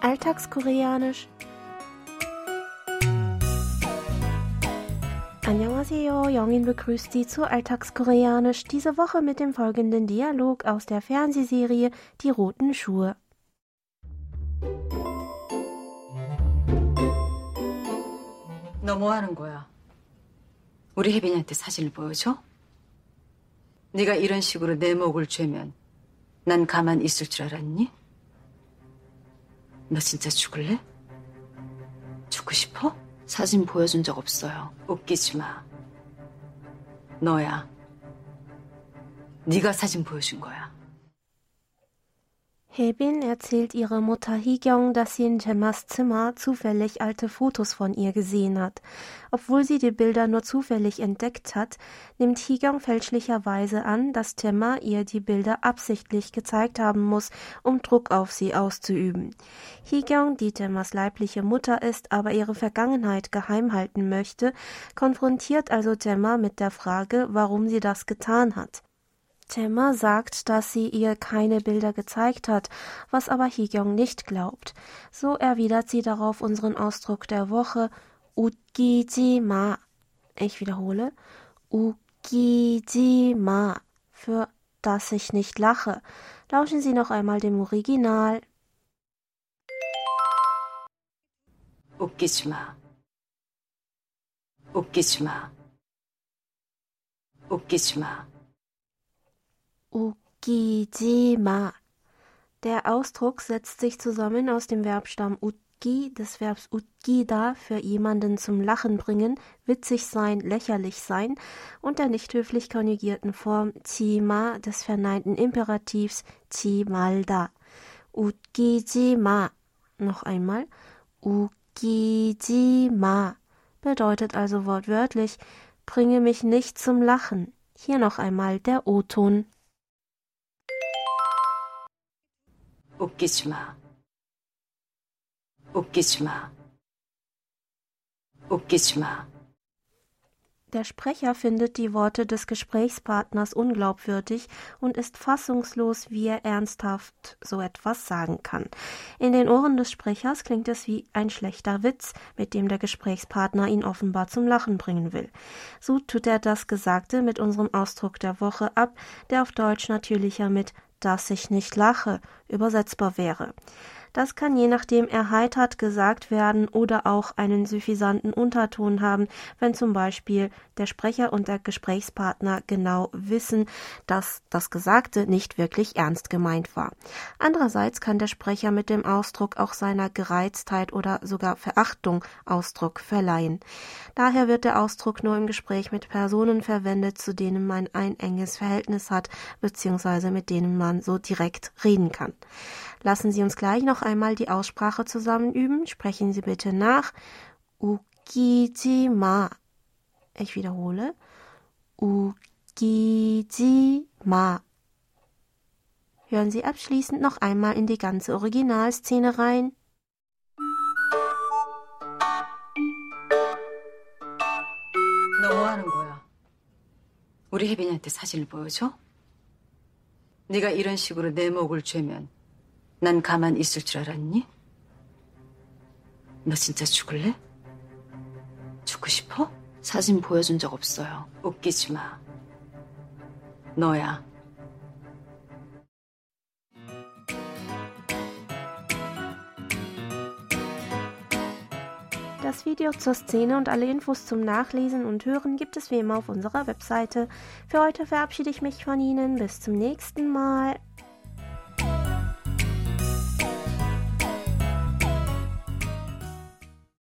Alltagskoreanisch. Annyeonghaseyo, Jongin begrüßt Sie zu Alltagskoreanisch, diese Woche mit dem folgenden Dialog aus der Fernsehserie Die roten Schuhe. 너 뭐 하는 거야? 우리 혜빈이한테 사진을 보여줘? 네가 이런 식으로 내 목을 죄면 난 가만 있을 줄 알았니? 너 진짜 죽을래? 죽고 싶어? 사진 보여준 적 없어요. 웃기지 마. 너야. 네가 사진 보여준 거야. Hebin erzählt ihrer Mutter Higyong, dass sie in Temmas Zimmer zufällig alte Fotos von ihr gesehen hat. Obwohl sie die Bilder nur zufällig entdeckt hat, nimmt Higyong fälschlicherweise an, dass Temma ihr die Bilder absichtlich gezeigt haben muss, um Druck auf sie auszuüben. Higyong, die Temmas leibliche Mutter ist, aber ihre Vergangenheit geheim halten möchte, konfrontiert also Temma mit der Frage, warum sie das getan hat. Temma sagt, dass sie ihr keine Bilder gezeigt hat, was aber Higyong nicht glaubt. So erwidert sie darauf unseren Ausdruck der Woche 웃기지 마. Ich wiederhole 웃기지 마 für dass ich nicht lache. Lauschen Sie noch einmal dem Original. 웃기지 마. 웃기지 마. 웃기지 마. Ukiji ma. Der Ausdruck setzt sich zusammen aus dem Verbstamm utgi, des Verbs utgida für jemanden zum Lachen bringen, witzig sein, lächerlich sein und der nicht höflich konjugierten Form chima des verneinten Imperativs chimalda. Utgiji ma. Noch einmal. Ukiji ma bedeutet also wortwörtlich bringe mich nicht zum Lachen. Hier noch einmal der O-Ton. 웃기지 마. 웃기지 마. 웃기지 마. Der Sprecher findet die Worte des Gesprächspartners unglaubwürdig und ist fassungslos, wie er ernsthaft so etwas sagen kann. In den Ohren des Sprechers klingt es wie ein schlechter Witz, mit dem der Gesprächspartner ihn offenbar zum Lachen bringen will. So tut er das Gesagte mit unserem Ausdruck der Woche ab, der auf Deutsch natürlicher mit dass ich nicht lache übersetzbar wäre. Das kann je nachdem erheitert gesagt werden oder auch einen suffisanten Unterton haben, wenn zum Beispiel der Sprecher und der Gesprächspartner genau wissen, dass das Gesagte nicht wirklich ernst gemeint war. Andererseits kann der Sprecher mit dem Ausdruck auch seiner Gereiztheit oder sogar Verachtung Ausdruck verleihen. Daher wird der Ausdruck nur im Gespräch mit Personen verwendet, zu denen man ein enges Verhältnis hat, beziehungsweise mit denen man so direkt reden kann. Lassen Sie uns gleich noch einmal die Aussprache zusammen üben. Sprechen Sie bitte nach. Ukiji ma. Ich wiederhole. Ukiji ma. Hören Sie abschließend noch einmal in die ganze Originalszene rein. 너 뭐 하는 거야? 우리 혜빈이한테 사진을 보여줘? 네가 이런 식으로 내 목을 죄면 난 가만 있을 줄 알았니? 너 진짜 죽을래? 죽고 싶어? 사진 보여준 적 없어요. 웃기지 마. 너야. Das Video zur Szene und alle Infos zum Nachlesen und Hören gibt es wie immer auf unserer Webseite. Für heute verabschiede ich mich von Ihnen. Bis zum nächsten Mal.